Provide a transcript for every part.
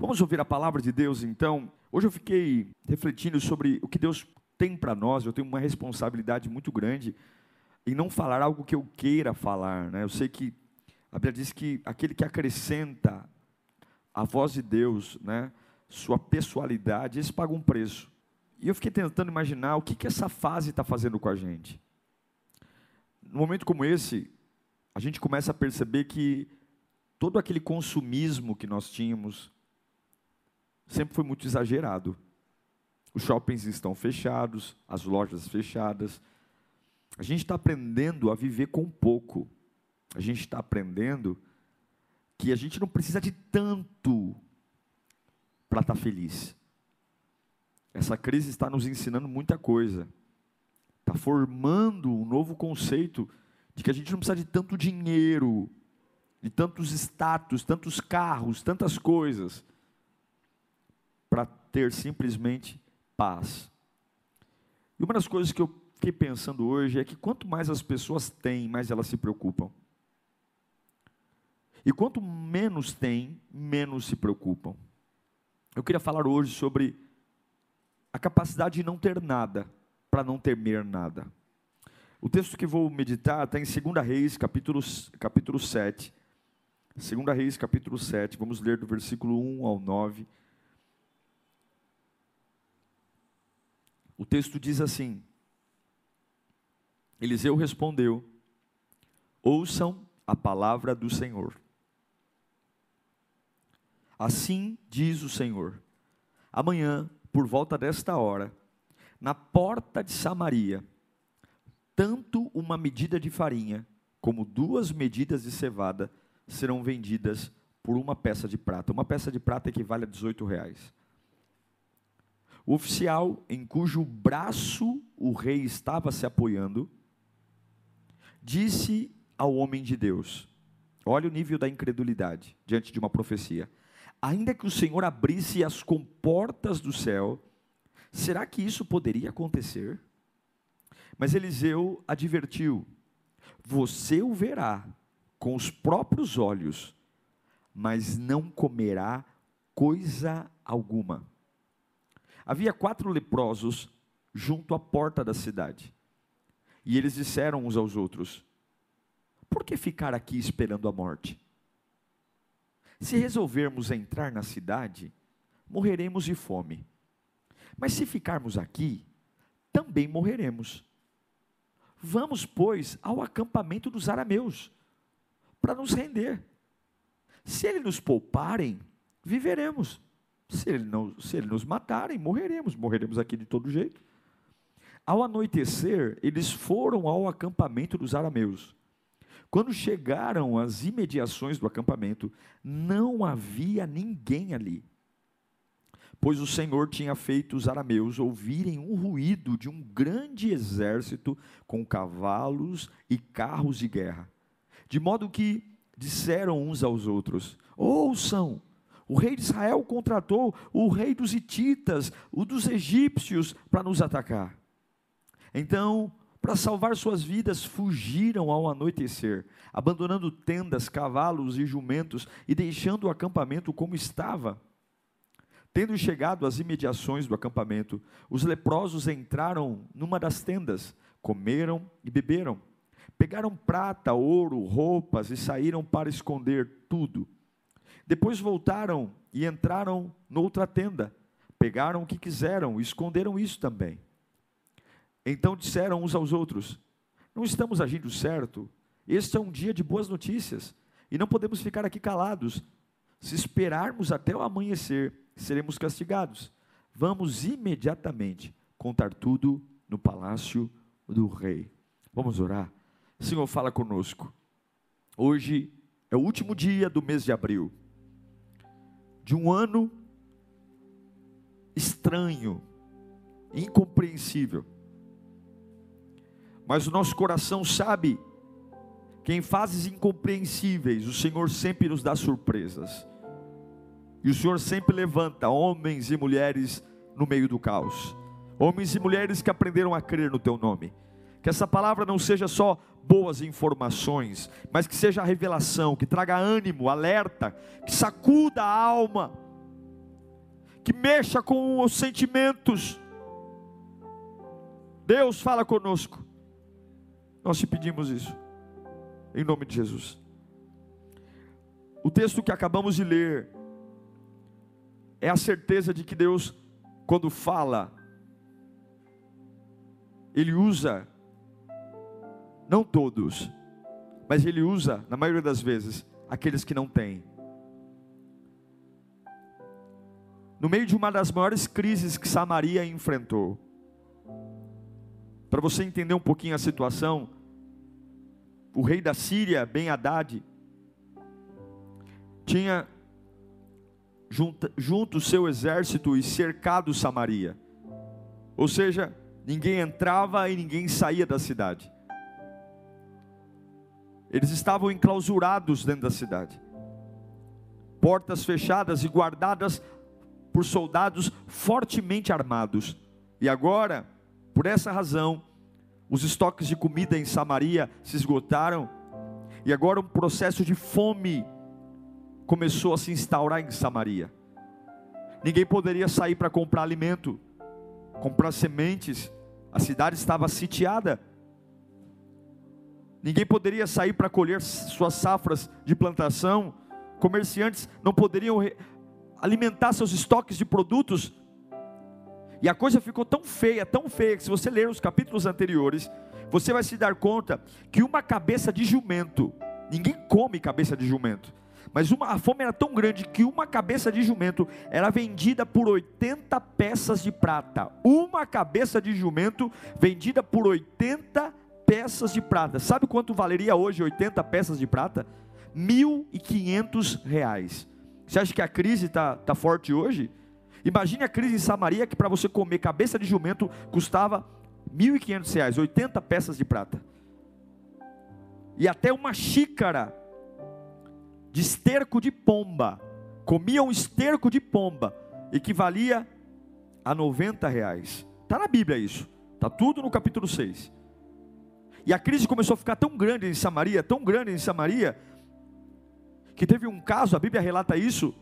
Vamos ouvir a palavra de Deus então. Hoje eu fiquei refletindo sobre o que Deus tem para nós. Eu tenho uma responsabilidade muito grande em não falar algo que eu queira falar. Né? Eu sei que a Bíblia diz que aquele que acrescenta a voz de Deus, né, sua pessoalidade, esse paga um preço. E eu fiquei tentando imaginar o que, que essa fase está fazendo com a gente. Num momento como esse, a gente começa a perceber que todo aquele consumismo que nós tínhamos, sempre foi muito exagerado. Os shoppings estão fechados, as lojas fechadas. A gente está aprendendo a viver com pouco. A gente está aprendendo que a gente não precisa de tanto para estar tá feliz. Essa crise está nos ensinando muita coisa. Está formando um novo conceito de que a gente não precisa de tanto dinheiro, de tantos status, tantos carros, tantas coisas para ter simplesmente paz. E uma das coisas que eu fiquei pensando hoje é que quanto mais as pessoas têm, mais elas se preocupam. E quanto menos têm, menos se preocupam. Eu queria falar hoje sobre a capacidade de não ter nada, para não temer nada. O texto que vou meditar está em 2 Reis, capítulo, capítulo 7. 2 Reis, capítulo 7, vamos ler do versículo 1 ao 9. O texto diz assim: Eliseu respondeu: Ouçam a palavra do Senhor. Assim diz o Senhor: Amanhã, por volta desta hora, na porta de Samaria, tanto uma medida de farinha como duas medidas de cevada serão vendidas por uma peça de prata. Uma peça de prata equivale a 18 reais. O oficial em cujo braço o rei estava se apoiando, disse ao homem de Deus: Olha o nível da incredulidade diante de uma profecia. Ainda que o Senhor abrisse as comportas do céu, será que isso poderia acontecer? Mas Eliseu advertiu: Você o verá com os próprios olhos, mas não comerá coisa alguma. Havia quatro leprosos junto à porta da cidade. E eles disseram uns aos outros: Por que ficar aqui esperando a morte? Se resolvermos entrar na cidade, morreremos de fome. Mas se ficarmos aqui, também morreremos. Vamos, pois, ao acampamento dos arameus, para nos render. Se eles nos pouparem, viveremos. Se ele, não, se ele nos matarem, morreremos, morreremos aqui de todo jeito. Ao anoitecer, eles foram ao acampamento dos arameus. Quando chegaram às imediações do acampamento, não havia ninguém ali, pois o Senhor tinha feito os arameus ouvirem um ruído de um grande exército com cavalos e carros de guerra, de modo que disseram uns aos outros: Ouçam, o rei de Israel contratou o rei dos Hititas, o dos egípcios, para nos atacar. Então, para salvar suas vidas, fugiram ao anoitecer, abandonando tendas, cavalos e jumentos e deixando o acampamento como estava. Tendo chegado às imediações do acampamento, os leprosos entraram numa das tendas, comeram e beberam. Pegaram prata, ouro, roupas e saíram para esconder tudo. Depois voltaram e entraram noutra tenda, pegaram o que quiseram, esconderam isso também. Então disseram uns aos outros: Não estamos agindo certo. Este é um dia de boas notícias e não podemos ficar aqui calados. Se esperarmos até o amanhecer, seremos castigados. Vamos imediatamente contar tudo no palácio do rei. Vamos orar. Senhor, fala conosco. Hoje é o último dia do mês de abril de um ano estranho, incompreensível. Mas o nosso coração sabe que em fases incompreensíveis o Senhor sempre nos dá surpresas. E o Senhor sempre levanta homens e mulheres no meio do caos. Homens e mulheres que aprenderam a crer no teu nome. Que essa palavra não seja só boas informações, mas que seja revelação, que traga ânimo, alerta, que sacuda a alma, que mexa com os sentimentos. Deus fala conosco. Nós te pedimos isso, em nome de Jesus. O texto que acabamos de ler é a certeza de que Deus, quando fala, Ele usa, não todos, mas Ele usa, na maioria das vezes, aqueles que não têm. No meio de uma das maiores crises que Samaria enfrentou, para você entender um pouquinho a situação, o rei da Síria, Ben Haddad, tinha junto, o seu exército e cercado Samaria. Ou seja, ninguém entrava e ninguém saía da cidade. Eles estavam enclausurados dentro da cidade, portas fechadas e guardadas por soldados fortemente armados. E agora, por essa razão, os estoques de comida em Samaria se esgotaram, e agora um processo de fome começou a se instaurar em Samaria. Ninguém poderia sair para comprar alimento, comprar sementes, a cidade estava sitiada. Ninguém poderia sair para colher suas safras de plantação, comerciantes não poderiam alimentar seus estoques de produtos e a coisa ficou tão feia, tão feia, que se você ler os capítulos anteriores, você vai se dar conta que uma cabeça de jumento, ninguém come cabeça de jumento, mas uma, a fome era tão grande que uma cabeça de jumento era vendida por 80 peças de prata. Uma cabeça de jumento vendida por 80 peças de prata. Sabe quanto valeria hoje 80 peças de prata? 1.500 reais. Você acha que a crise está tá forte hoje? Imagine a crise em Samaria que para você comer cabeça de jumento custava R$ 1.500, 80 peças de prata. E até uma xícara de esterco de pomba, comia um esterco de pomba, equivalia a 90 reais. Está na Bíblia isso, está tudo no capítulo 6. E a crise começou a ficar tão grande em Samaria, tão grande em Samaria, que teve um caso, a Bíblia relata isso,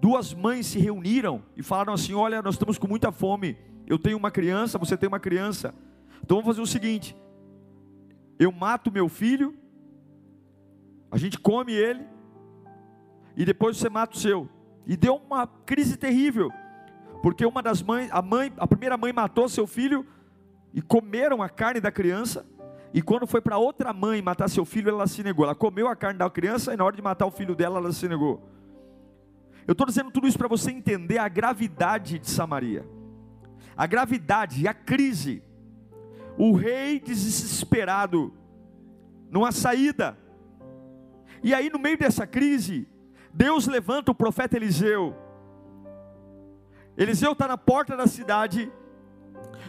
duas mães se reuniram e falaram assim: Olha, nós estamos com muita fome. Eu tenho uma criança, você tem uma criança. Então vamos fazer o seguinte: eu mato meu filho, a gente come ele, e depois você mata o seu. E deu uma crise terrível, porque uma das mães, a mãe, a primeira mãe matou seu filho e comeram a carne da criança. E quando foi para outra mãe matar seu filho, ela se negou. Ela comeu a carne da criança e na hora de matar o filho dela, ela se negou. Eu estou dizendo tudo isso para você entender a gravidade de Samaria, a gravidade, a crise. O rei desesperado, numa saída. E aí, no meio dessa crise, Deus levanta o profeta Eliseu. Eliseu está na porta da cidade,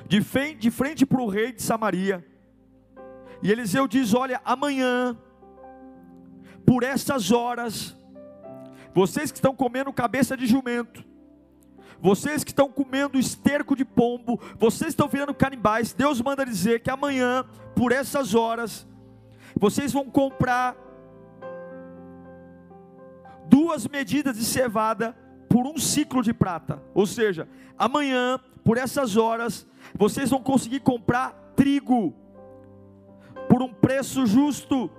de frente, para o rei de Samaria. E Eliseu diz: Olha, amanhã, por estas horas, vocês que estão comendo cabeça de jumento, vocês que estão comendo esterco de pombo, vocês estão virando canibais, Deus manda dizer que amanhã, por essas horas, vocês vão comprar duas medidas de cevada por um ciclo de prata. Ou seja, amanhã, por essas horas, vocês vão conseguir comprar trigo por um preço justo.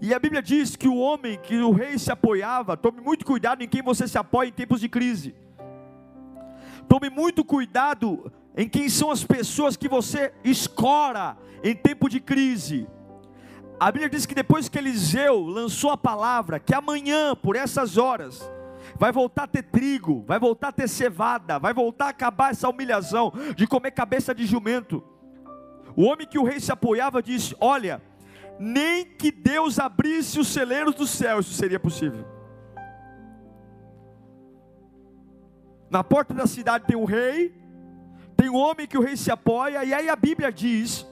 E a Bíblia diz que o homem, que o rei se apoiava, tome muito cuidado em quem você se apoia em tempos de crise. Tome muito cuidado em quem são as pessoas que você escora em tempo de crise. A Bíblia diz que depois que Eliseu lançou a palavra, que amanhã, por essas horas, vai voltar a ter trigo, vai voltar a ter cevada, vai voltar a acabar essa humilhação de comer cabeça de jumento. O homem que o rei se apoiava disse: Olha, nem que Deus abrisse os celeiros do céu, isso seria possível. Na porta da cidade tem o rei, tem um homem que o rei se apoia, e aí a Bíblia diz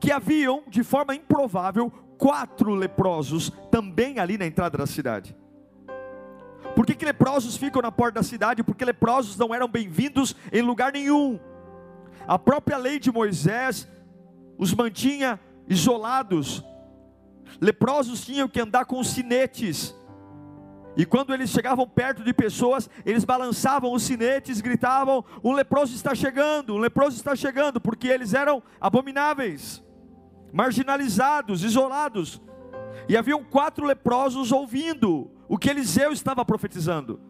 que haviam, de forma improvável, quatro leprosos também ali na entrada da cidade. Por que, que leprosos ficam na porta da cidade? Porque leprosos não eram bem-vindos em lugar nenhum. A própria lei de Moisés os mantinha isolados. Leprosos tinham que andar com sinetes. E quando eles chegavam perto de pessoas, eles balançavam os sinetes, gritavam: "Um leproso está chegando, um leproso está chegando", porque eles eram abomináveis, marginalizados, isolados. E haviam quatro leprosos ouvindo o que Eliseu estava profetizando.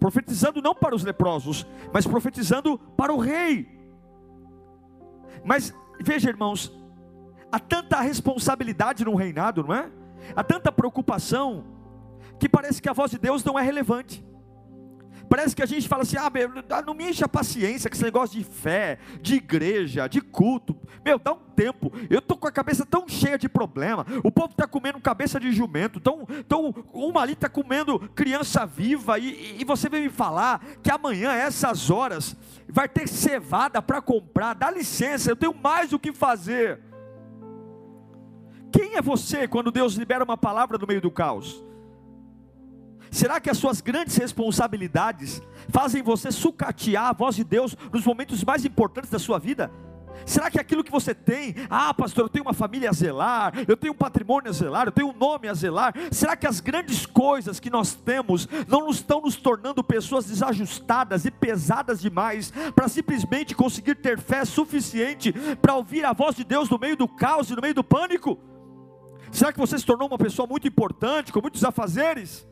Profetizando não para os leprosos, mas profetizando para o rei. Mas veja, irmãos, há tanta responsabilidade no reinado, não é? Há tanta preocupação que parece que a voz de Deus não é relevante. Parece que a gente fala assim: ah, meu, não me enche a paciência com esse negócio de fé, de igreja, de culto. Meu, dá um tempo. Eu estou com a cabeça tão cheia de problema. O povo está comendo cabeça de jumento. Tão, tão, uma ali está comendo criança viva. E, e você vem me falar que amanhã, essas horas, vai ter cevada para comprar. Dá licença, eu tenho mais o que fazer. Quem é você quando Deus libera uma palavra no meio do caos? Será que as suas grandes responsabilidades fazem você sucatear a voz de Deus nos momentos mais importantes da sua vida? Será que aquilo que você tem, ah, pastor, eu tenho uma família a zelar, eu tenho um patrimônio a zelar, eu tenho um nome a zelar, será que as grandes coisas que nós temos não estão nos tornando pessoas desajustadas e pesadas demais para simplesmente conseguir ter fé suficiente para ouvir a voz de Deus no meio do caos e no meio do pânico? Será que você se tornou uma pessoa muito importante, com muitos afazeres?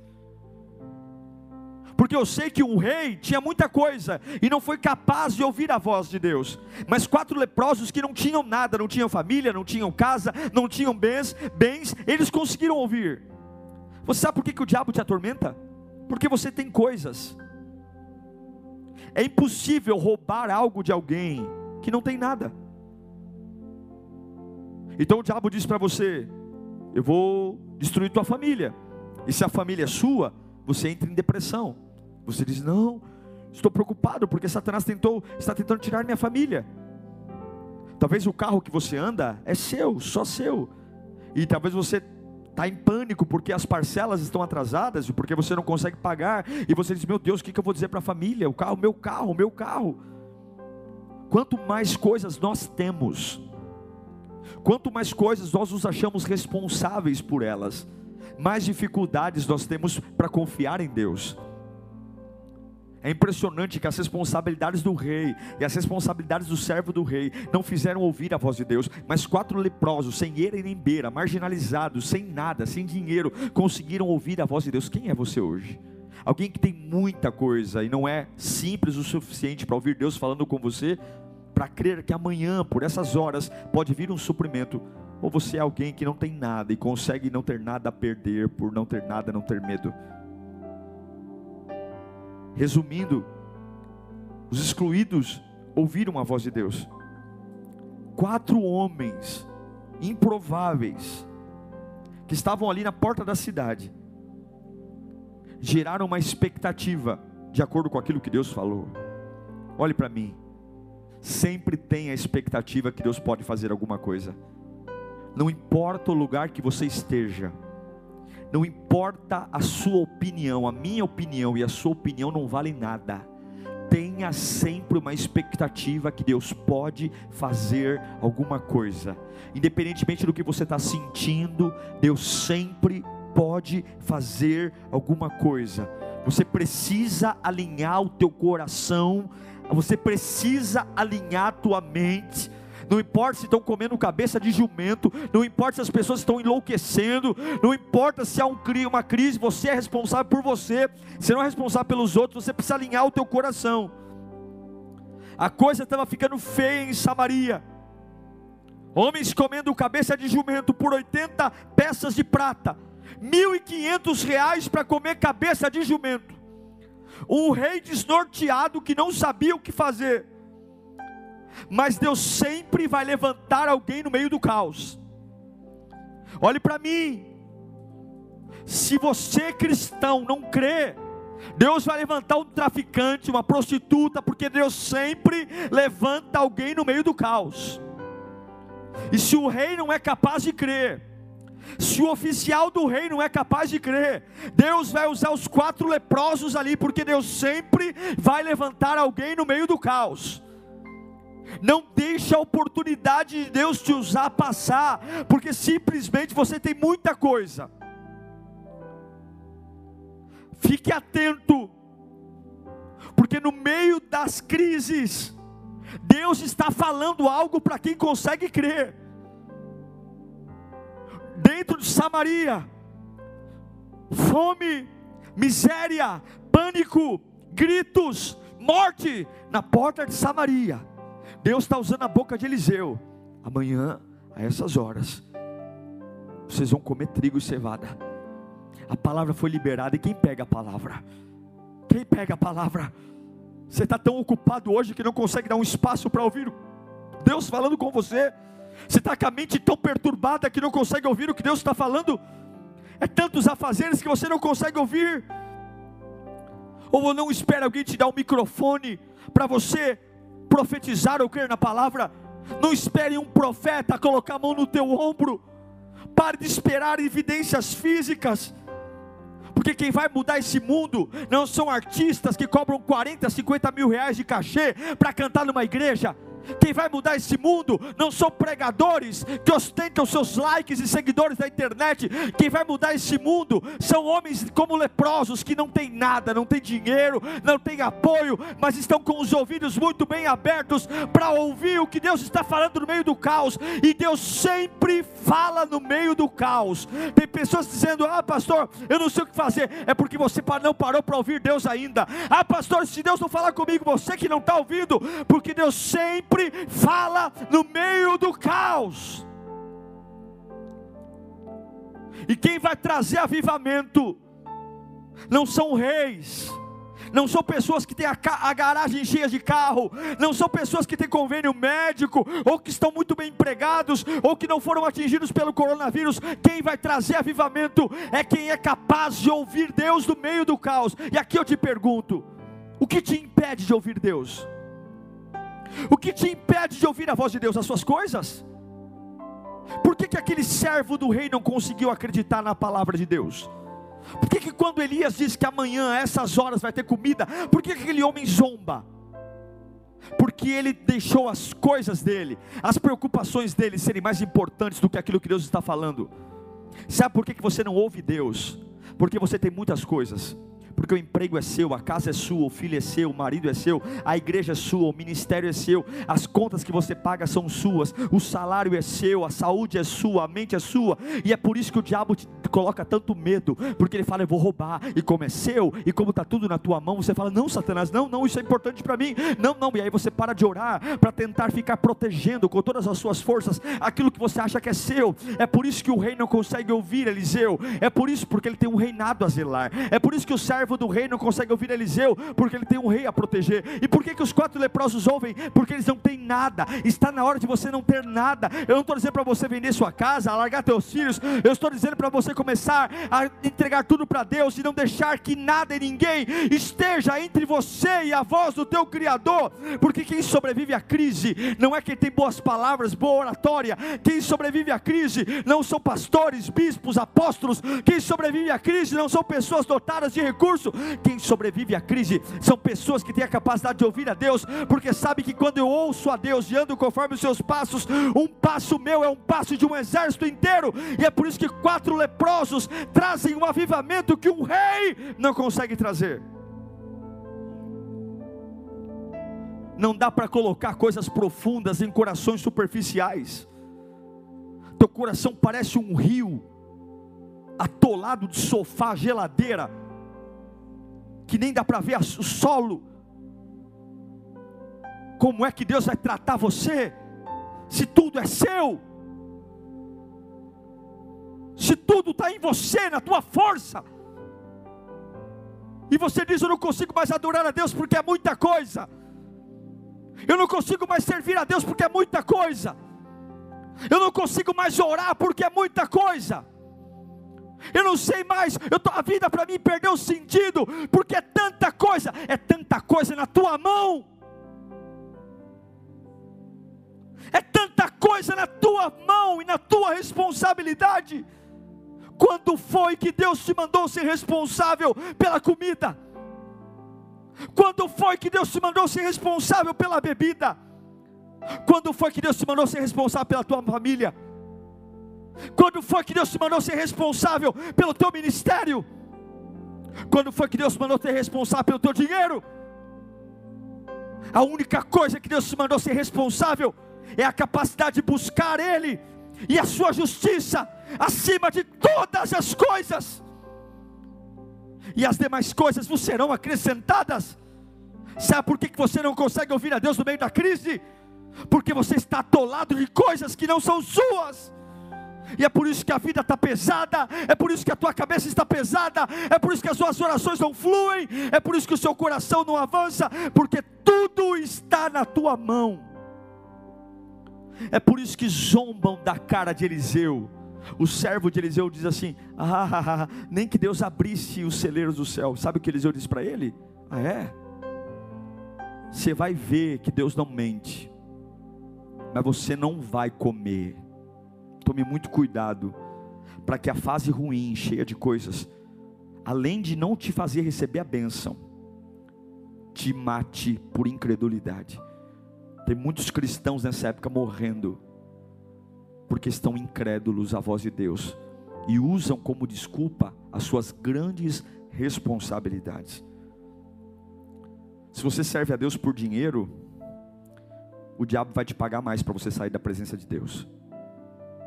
Porque eu sei que um rei tinha muita coisa e não foi capaz de ouvir a voz de Deus. Mas quatro leprosos que não tinham nada, não tinham família, não tinham casa, não tinham bens, bens, eles conseguiram ouvir. Você sabe por que, que o diabo te atormenta? Porque você tem coisas. É impossível roubar algo de alguém que não tem nada. Então o diabo diz para você: Eu vou destruir tua família. E se a família é sua, você entra em depressão. Você diz: Não, estou preocupado porque Satanás tentou, está tentando tirar minha família. Talvez o carro que você anda é seu, só seu. E talvez você está em pânico porque as parcelas estão atrasadas e porque você não consegue pagar. E você diz: Meu Deus, o que eu vou dizer para a família? O carro, meu carro, meu carro. Quanto mais coisas nós temos, quanto mais coisas nós nos achamos responsáveis por elas, mais dificuldades nós temos para confiar em Deus. É impressionante que as responsabilidades do rei e as responsabilidades do servo do rei não fizeram ouvir a voz de Deus, mas quatro leprosos, sem eira e nem beira, marginalizados, sem nada, sem dinheiro, conseguiram ouvir a voz de Deus. Quem é você hoje? Alguém que tem muita coisa e não é simples o suficiente para ouvir Deus falando com você, para crer que amanhã, por essas horas, pode vir um suprimento. Ou você é alguém que não tem nada e consegue não ter nada a perder, por não ter nada, não ter medo. Resumindo, os excluídos ouviram a voz de Deus. Quatro homens improváveis que estavam ali na porta da cidade geraram uma expectativa de acordo com aquilo que Deus falou. Olhe para mim. Sempre tem a expectativa que Deus pode fazer alguma coisa. Não importa o lugar que você esteja, não importa a sua opinião, a minha opinião e a sua opinião não valem nada. Tenha sempre uma expectativa que Deus pode fazer alguma coisa, independentemente do que você está sentindo, Deus sempre pode fazer alguma coisa. Você precisa alinhar o teu coração, você precisa alinhar a tua mente não importa se estão comendo cabeça de jumento, não importa se as pessoas estão enlouquecendo, não importa se há um, uma crise, você é responsável por você, você não é responsável pelos outros, você precisa alinhar o teu coração. A coisa estava ficando feia em Samaria. Homens comendo cabeça de jumento por 80 peças de prata, 1.500 reais para comer cabeça de jumento. Um rei desnorteado que não sabia o que fazer mas Deus sempre vai levantar alguém no meio do caos. Olhe para mim, se você cristão não crê Deus vai levantar um traficante, uma prostituta, porque Deus sempre levanta alguém no meio do caos. E se o rei não é capaz de crer, se o oficial do rei não é capaz de crer, Deus vai usar os quatro leprosos ali, porque Deus sempre vai levantar alguém no meio do caos. Não deixe a oportunidade de Deus te usar passar, porque simplesmente você tem muita coisa. Fique atento, porque no meio das crises, Deus está falando algo para quem consegue crer. Dentro de Samaria, fome, miséria, pânico, gritos, morte na porta de Samaria. Deus está usando a boca de Eliseu. Amanhã, a essas horas, vocês vão comer trigo e cevada a palavra foi liberada. E quem pega a palavra? Quem pega a palavra? Você está tão ocupado hoje que não consegue dar um espaço para ouvir Deus falando com você. Você está com a mente tão perturbada que não consegue ouvir o que Deus está falando. É tantos afazeres que você não consegue ouvir. Ou não espera alguém te dar um microfone para você profetizar ou crer na palavra. Não espere um profeta colocar a mão no teu ombro. Pare de esperar evidências físicas porque quem vai mudar esse mundo não são artistas que cobram 40, 50 mil reais de cachê para cantar numa igreja. Quem vai mudar esse mundo não são pregadores que ostentam seus likes e seguidores da internet. Quem vai mudar esse mundo são homens como leprosos que não têm nada, não têm dinheiro, não têm apoio, mas estão com os ouvidos muito bem abertos para ouvir o que Deus está falando no meio do caos. E Deus sempre fala no meio do caos. Tem pessoas dizendo: Ah, pastor, eu não sei o que fazer. É porque você não parou para ouvir Deus ainda. Ah, pastor, se Deus não falar comigo, você que não está ouvindo, porque Deus sempre sempre fala no meio do caos. E quem vai trazer avivamento não são reis, não são pessoas que têm a, a, garagem cheia de carro, não são pessoas que têm convênio médico, ou que estão muito bem empregados, ou que não foram atingidos pelo coronavírus. Quem vai trazer avivamento é quem é capaz de ouvir Deus no meio do caos. E aqui eu te pergunto: o que te impede de ouvir Deus? O que te impede de ouvir a voz de Deus? As suas coisas? Por que, que aquele servo do rei não conseguiu acreditar na palavra de Deus? Por que, que quando Elias diz que amanhã, a essas horas, vai ter comida, por que, que aquele homem zomba? Porque ele deixou as coisas dele, as preocupações dele serem mais importantes do que aquilo que Deus está falando. Sabe por que, que você não ouve Deus? Porque você tem muitas coisas porque o emprego é seu, a casa é sua, o filho é seu, o marido é seu, a igreja é sua, o ministério é seu, as contas que você paga são suas, o salário é seu, a saúde é sua, a mente é sua, e é por isso que o diabo te coloca tanto medo, porque ele fala: Eu vou roubar, e como é seu, e como está tudo na tua mão, você fala: Não, Satanás, não, não, isso é importante para mim, não, não, e aí você para de orar para tentar ficar protegendo com todas as suas forças aquilo que você acha que é seu, é por isso que o rei não consegue ouvir Eliseu, é por isso porque ele tem um reinado a zelar, é por isso que o servo servo do rei não consegue ouvir Eliseu, porque ele tem um rei a proteger. E por que, que os quatro leprosos ouvem? Porque eles não têm nada. Está na hora de você não ter nada. Eu não estou dizendo para você vender sua casa, largar teus filhos. Eu estou dizendo para você começar a entregar tudo para Deus e não deixar que nada e ninguém esteja entre você e a voz do teu Criador. Porque quem sobrevive à crise não é quem tem boas palavras, boa oratória. Quem sobrevive à crise não são pastores, bispos, apóstolos. Quem sobrevive à crise não são pessoas dotadas de recursos Quem sobrevive à crise são pessoas que têm a capacidade de ouvir a Deus, porque sabe que quando eu ouço a Deus e ando conforme os seus passos, um passo meu é um passo de um exército inteiro, e é por isso que quatro leprosos trazem um avivamento que um rei não consegue trazer. Não dá para colocar coisas profundas em corações superficiais. Teu coração parece um rio atolado de sofá, geladeira que nem dá para ver o solo. Como é que Deus vai tratar você? Se tudo é seu, se tudo está em você, na tua força, e você diz: Eu não consigo mais adorar a Deus porque é muita coisa, eu não consigo mais servir a Deus porque é muita coisa, eu não consigo mais orar porque é muita coisa. Eu não sei mais, eu tô, a vida para mim perdeu sentido, porque é tanta coisa, é tanta coisa na tua mão. É tanta coisa na tua mão e na tua responsabilidade. Quando foi que Deus te mandou ser responsável pela comida? Quando foi que Deus te mandou ser responsável pela bebida? Quando foi que Deus te mandou ser responsável pela tua família? Quando foi que Deus te mandou ser responsável pelo teu ministério? Quando foi que Deus te mandou ser responsável pelo teu dinheiro? A única coisa que Deus te mandou ser responsável é a capacidade de buscar Ele e a sua justiça acima de todas as coisas, e as demais coisas vos serão acrescentadas. Sabe por que você não consegue ouvir a Deus no meio da crise? Porque você está atolado de coisas que não são suas. E é por isso que a vida está pesada, é por isso que a tua cabeça está pesada, é por isso que as suas orações não fluem, é por isso que o seu coração não avança, porque tudo está na tua mão. É por isso que zombam da cara de Eliseu. O servo de Eliseu diz assim: ah, nem que Deus abrisse os celeiros do céu. Sabe o que Eliseu diz para ele? Ah, é? Você vai ver que Deus não mente, mas você não vai comer. Tome muito cuidado, para que a fase ruim, cheia de coisas, além de não te fazer receber a bênção, te mate por incredulidade. Tem muitos cristãos nessa época morrendo, porque estão incrédulos à voz de Deus e usam como desculpa as suas grandes responsabilidades. Se você serve a Deus por dinheiro, o diabo vai te pagar mais para você sair da presença de Deus.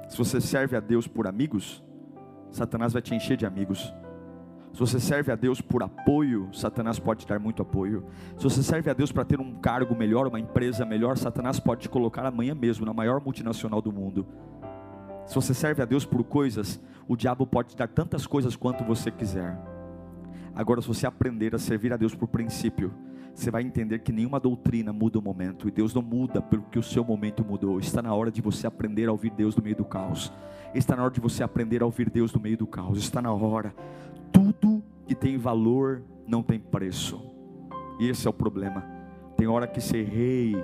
Se você serve a Deus por amigos, Satanás vai te encher de amigos. Se você serve a Deus por apoio, Satanás pode te dar muito apoio. Se você serve a Deus para ter um cargo melhor, uma empresa melhor, Satanás pode te colocar amanhã mesmo na maior multinacional do mundo. Se você serve a Deus por coisas, o diabo pode te dar tantas coisas quanto você quiser. Agora, se você aprender a servir a Deus por princípio, você vai entender que nenhuma doutrina muda o momento, e Deus não muda pelo que o seu momento mudou. Está na hora de você aprender a ouvir Deus no meio do caos. Está na hora de você aprender a ouvir Deus no meio do caos. Está na hora tudo que tem valor não tem preço. E esse é o problema. Tem hora que ser rei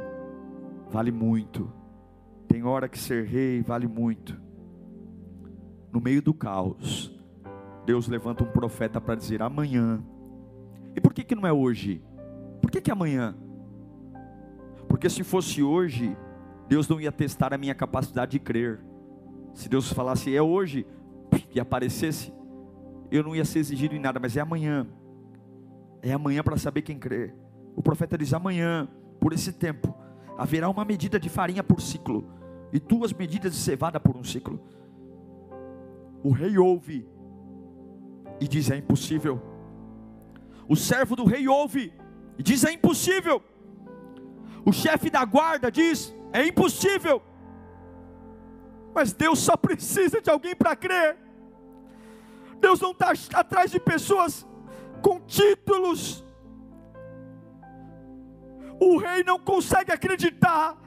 vale muito. Tem hora que ser rei vale muito. No meio do caos, Deus levanta um profeta para dizer amanhã. E por que, que não é hoje? Por que, que é amanhã? Porque se fosse hoje, Deus não ia testar a minha capacidade de crer. Se Deus falasse é hoje e aparecesse, eu não ia ser exigido em nada, mas é amanhã. É amanhã para saber quem crê. O profeta diz: amanhã, por esse tempo, haverá uma medida de farinha por ciclo e duas medidas de cevada por um ciclo. O rei ouve e diz: é impossível. O servo do rei ouve e diz: é impossível. O chefe da guarda diz: é impossível. Mas Deus só precisa de alguém para crer. Deus não está atrás de pessoas com títulos. O rei não consegue acreditar.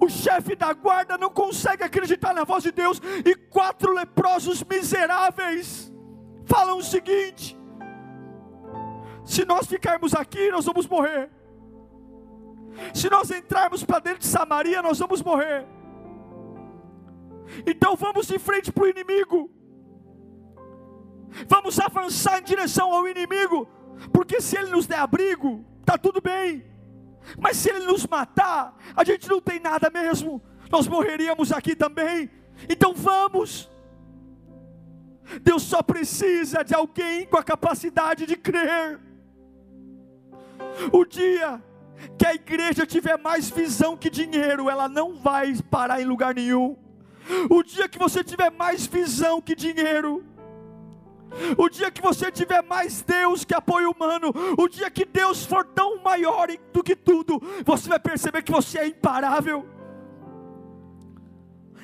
O chefe da guarda não consegue acreditar na voz de Deus. E quatro leprosos miseráveis falam o seguinte: se nós ficarmos aqui, nós vamos morrer. Se nós entrarmos para dentro de Samaria, nós vamos morrer. Então vamos de frente para o inimigo. Vamos avançar em direção ao inimigo, porque se ele nos der abrigo, está tudo bem. Mas se ele nos matar, a gente não tem nada mesmo. Nós morreríamos aqui também. Então vamos. Deus só precisa de alguém com a capacidade de crer. O dia que a igreja tiver mais visão que dinheiro, ela não vai parar em lugar nenhum. O dia que você tiver mais visão que dinheiro, o dia que você tiver mais Deus que apoio humano, o dia que Deus for tão maior do que tudo, você vai perceber que você é imparável.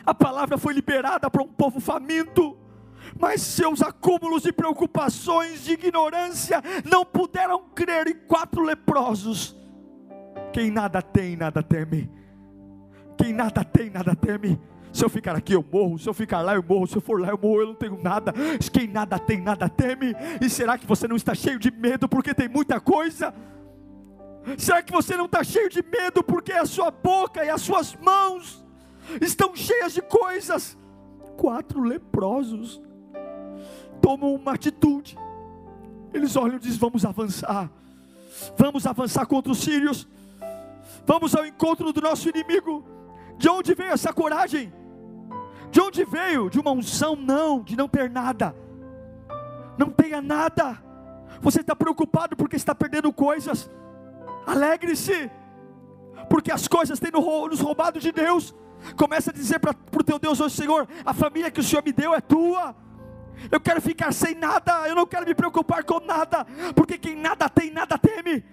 A palavra foi liberada para um povo faminto, mas seus acúmulos de preocupações, de ignorância, não puderam crer em quatro leprosos. Quem nada tem, nada teme. Quem nada tem, nada teme. Se eu ficar aqui, eu morro. Se eu ficar lá, eu morro. Se eu for lá, eu morro. Eu não tenho nada. Quem nada tem, nada teme. E será que você não está cheio de medo porque tem muita coisa? Será que você não está cheio de medo porque a sua boca e as suas mãos estão cheias de coisas? Quatro leprosos tomam uma atitude. Eles olham e dizem: Vamos avançar. Vamos avançar contra os sírios. Vamos ao encontro do nosso inimigo. De onde veio essa coragem? De onde veio? De uma unção? Não, de não ter nada. Não tenha nada. Você está preocupado porque está perdendo coisas. Alegre-se, porque as coisas têm nos roubado de Deus. Começa a dizer para o teu Deus hoje, Senhor, a família que o Senhor me deu é tua. Eu quero ficar sem nada, eu não quero me preocupar com nada, porque quem nada tem, nada teme.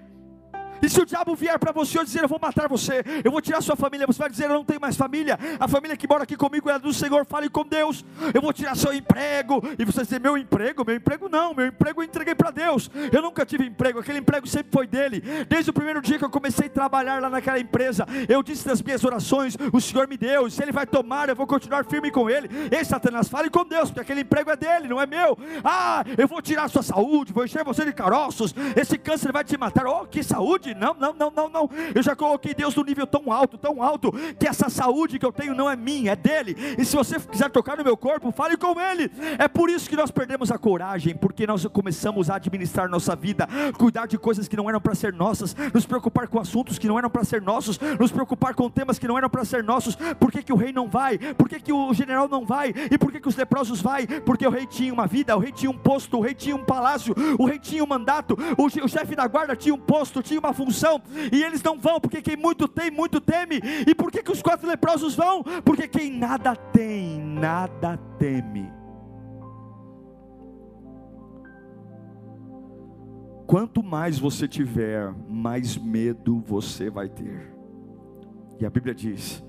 E se o diabo vier para você e dizer, eu vou matar você, eu vou tirar sua família, você vai dizer, eu não tenho mais família, a família que mora aqui comigo é do Senhor, fale com Deus, eu vou tirar seu emprego, e você dizer, meu emprego, meu emprego não, meu emprego eu entreguei para Deus, eu nunca tive emprego, aquele emprego sempre foi dele, desde o primeiro dia que eu comecei a trabalhar lá naquela empresa, eu disse nas minhas orações, o Senhor me deu, e se ele vai tomar, eu vou continuar firme com ele, ei Satanás, fale com Deus, porque aquele emprego é dele, não é meu, ah, eu vou tirar sua saúde, vou encher você de caroços, esse câncer vai te matar, oh, que saúde, não, não, não, não, não. Eu já coloquei Deus no nível tão alto, tão alto, que essa saúde que eu tenho não é minha, é dele. E se você quiser tocar no meu corpo, fale com ele. É por isso que nós perdemos a coragem, porque nós começamos a administrar nossa vida, cuidar de coisas que não eram para ser nossas, nos preocupar com assuntos que não eram para ser nossos, nos preocupar com temas que não eram para ser nossos. Por que, que o rei não vai? Por que, que o general não vai? E por que, que os leprosos vai? Porque o rei tinha uma vida, o rei tinha um posto, o rei tinha um palácio, o rei tinha um mandato, o, o chefe da guarda tinha um posto, tinha uma função, e eles não vão, porque quem muito tem, muito teme. E por que, que os quatro leprosos vão? Porque quem nada tem, nada teme. Quanto mais você tiver, mais medo você vai ter. E a Bíblia diz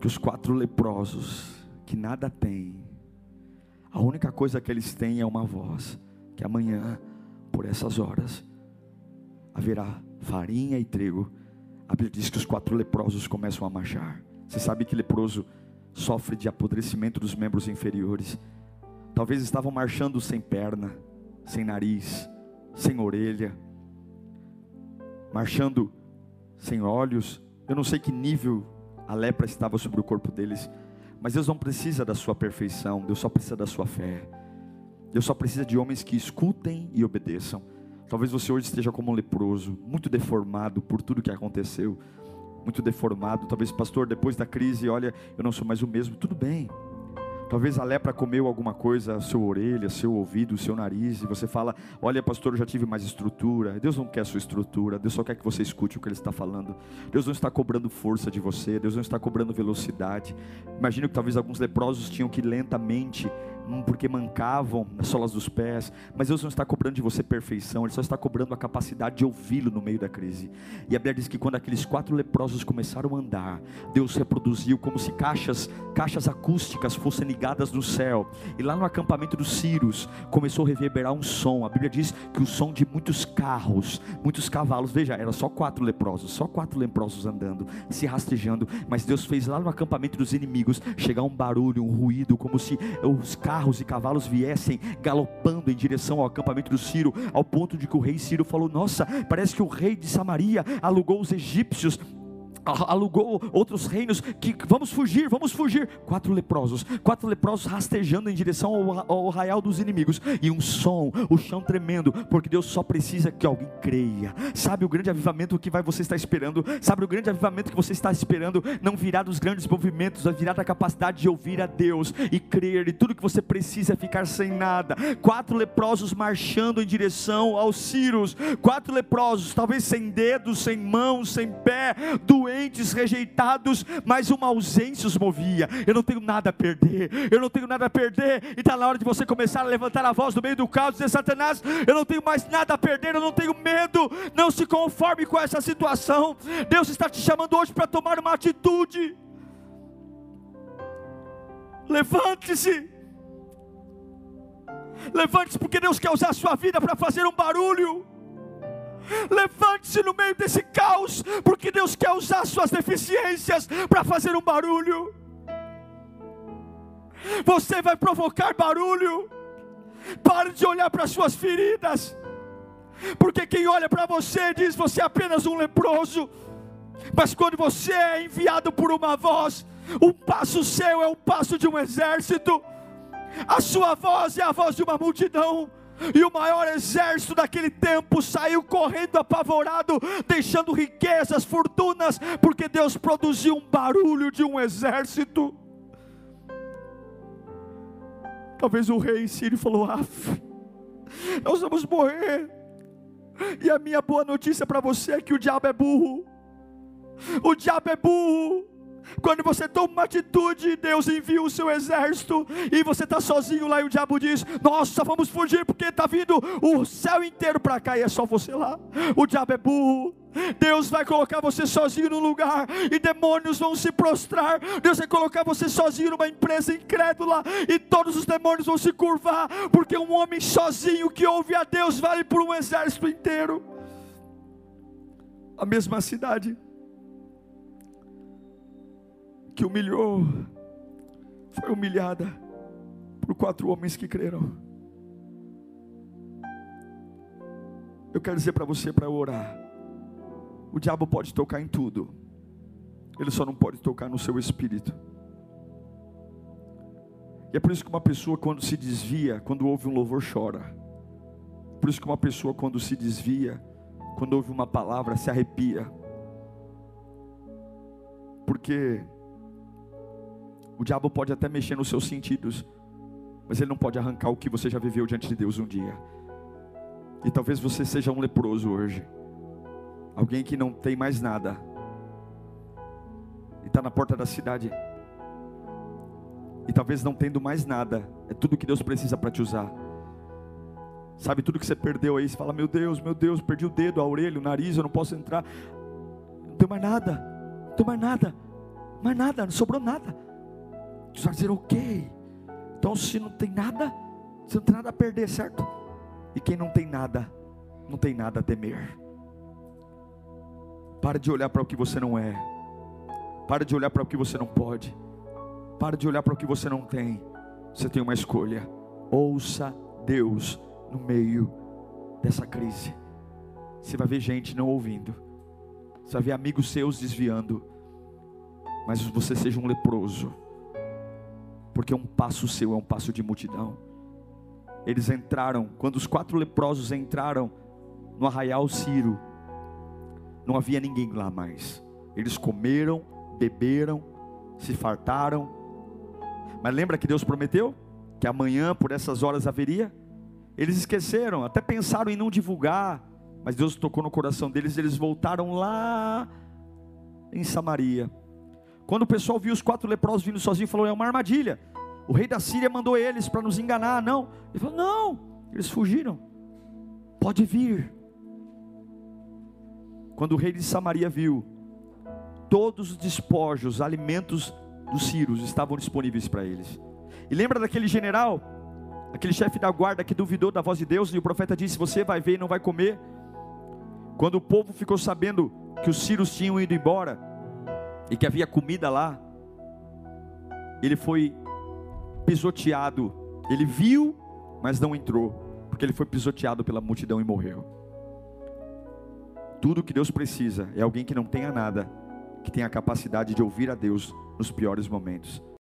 que os quatro leprosos, que nada têm, a única coisa que eles têm é uma voz, que amanhã, por essas horas, haverá farinha e trigo. A Bíblia diz que os quatro leprosos começam a marchar. Você sabe que leproso sofre de apodrecimento dos membros inferiores. Talvez estavam marchando sem perna, sem nariz, sem orelha, marchando sem olhos. Eu não sei que nível a lepra estava sobre o corpo deles, mas Deus não precisa da sua perfeição, Deus só precisa da sua fé. Deus só precisa de homens que escutem e obedeçam. Talvez você hoje esteja como um leproso, muito deformado por tudo que aconteceu, muito deformado. Talvez, pastor, depois da crise, olha, eu não sou mais o mesmo. Tudo bem. Talvez a lepra comeu alguma coisa, seu orelha, seu ouvido, seu nariz, e você fala: Olha, pastor, eu já tive mais estrutura. Deus não quer sua estrutura, Deus só quer que você escute o que Ele está falando. Deus não está cobrando força de você, Deus não está cobrando velocidade. Imagino que talvez alguns leprosos tinham que lentamente porque mancavam nas solas dos pés, mas Deus não está cobrando de você perfeição, Ele só está cobrando a capacidade de ouvi-lo no meio da crise. E a Bíblia diz que quando aqueles quatro leprosos começaram a andar, Deus reproduziu como se caixas, caixas acústicas fossem ligadas no céu. E lá no acampamento dos Círios começou a reverberar um som. A Bíblia diz que o som de muitos carros, muitos cavalos, veja, era só quatro leprosos, só quatro leprosos andando, se rastejando, mas Deus fez lá no acampamento dos inimigos chegar um barulho, um ruído, como se os carros carros e cavalos viessem galopando em direção ao acampamento do Ciro, ao ponto de que o rei Ciro falou: Nossa, parece que o rei de Samaria alugou os egípcios alugou outros reinos que vamos fugir, vamos fugir. Quatro leprosos, quatro leprosos rastejando em direção ao, arraial dos inimigos e um som, o chão tremendo, porque Deus só precisa que alguém creia. Sabe o grande avivamento que vai você está esperando? Sabe o grande avivamento que você está esperando? Não virá dos grandes movimentos, virar da capacidade de ouvir a Deus e crer. E tudo que você precisa é ficar sem nada. Quatro leprosos marchando em direção aos Círios. Quatro leprosos, talvez sem dedos, sem mãos, sem pé, doentes doentes, rejeitados, mas uma ausência os movia. Eu não tenho nada a perder, eu não tenho nada a perder, e está na hora de você começar a levantar a voz no meio do caos e dizer: Satanás, eu não tenho mais nada a perder, eu não tenho medo, não se conforme com essa situação. Deus está te chamando hoje para tomar uma atitude. Levante-se. Levante-se, porque Deus quer usar a sua vida para fazer um barulho. Levante-se no meio desse caos, porque Deus quer usar suas deficiências para fazer um barulho. Você vai provocar barulho. Pare de olhar para as suas feridas. Porque quem olha para você diz você é apenas um leproso. Mas quando você é enviado por uma voz, um passo seu é o passo de um exército. A sua voz é a voz de uma multidão. E o maior exército daquele tempo saiu correndo apavorado, deixando riquezas, fortunas, porque Deus produziu um barulho de um exército. Talvez o rei Sírio falou: Af, nós vamos morrer. E a minha boa notícia para você é que o diabo é burro. O diabo é burro. Quando você toma uma atitude, Deus envia o seu exército e você está sozinho lá e o diabo diz: Nossa, vamos fugir porque está vindo o céu inteiro para cá e é só você lá. O diabo é burro. Deus vai colocar você sozinho num lugar e demônios vão se prostrar. Deus vai colocar você sozinho numa empresa incrédula e todos os demônios vão se curvar, porque um homem sozinho que ouve a Deus vale por um exército inteiro. A mesma cidade que humilhou, foi humilhada por quatro homens que creram. Eu quero dizer para você para orar. O diabo pode tocar em tudo. Ele só não pode tocar no seu espírito. E é por isso que uma pessoa quando se desvia, quando ouve um louvor chora. Por isso que uma pessoa quando se desvia, quando ouve uma palavra se arrepia. Porque o diabo pode até mexer nos seus sentidos, mas ele não pode arrancar o que você já viveu diante de Deus um dia. E talvez você seja um leproso hoje, alguém que não tem mais nada, e está na porta da cidade, e talvez não tendo mais nada, é tudo que Deus precisa para te usar. Sabe tudo que você perdeu aí, você fala: Meu Deus, meu Deus, perdi o dedo, a orelha, o nariz, eu não posso entrar, não tenho mais nada, não tenho mais nada, mais nada, não sobrou nada. Você vai dizer, ok. Então, se não tem nada, você não tem nada a perder, certo? E quem não tem nada, não tem nada a temer. Para de olhar para o que você não é. Para de olhar para o que você não pode. Para de olhar para o que você não tem. Você tem uma escolha. Ouça Deus no meio dessa crise. Você vai ver gente não ouvindo. Você vai ver amigos seus desviando. Mas você seja um leproso porque um passo seu é um passo de multidão. Eles entraram, quando os quatro leprosos entraram no arraial Ciro, não havia ninguém lá mais. Eles comeram, beberam, se fartaram. Mas lembra que Deus prometeu que amanhã por essas horas haveria? Eles esqueceram, até pensaram em não divulgar, mas Deus tocou no coração deles, eles voltaram lá em Samaria. Quando o pessoal viu os quatro leprosos vindo sozinhos, falou: é uma armadilha. O rei da Síria mandou eles para nos enganar. Não. Ele falou: não. Eles fugiram. Pode vir. Quando o rei de Samaria viu, todos os despojos, alimentos dos sírios estavam disponíveis para eles. E lembra daquele general, aquele chefe da guarda que duvidou da voz de Deus e o profeta disse: Você vai ver e não vai comer. Quando o povo ficou sabendo que os sírios tinham ido embora, e que havia comida lá, ele foi pisoteado. Ele viu, mas não entrou, porque ele foi pisoteado pela multidão e morreu. Tudo que Deus precisa é alguém que não tenha nada, que tenha a capacidade de ouvir a Deus nos piores momentos.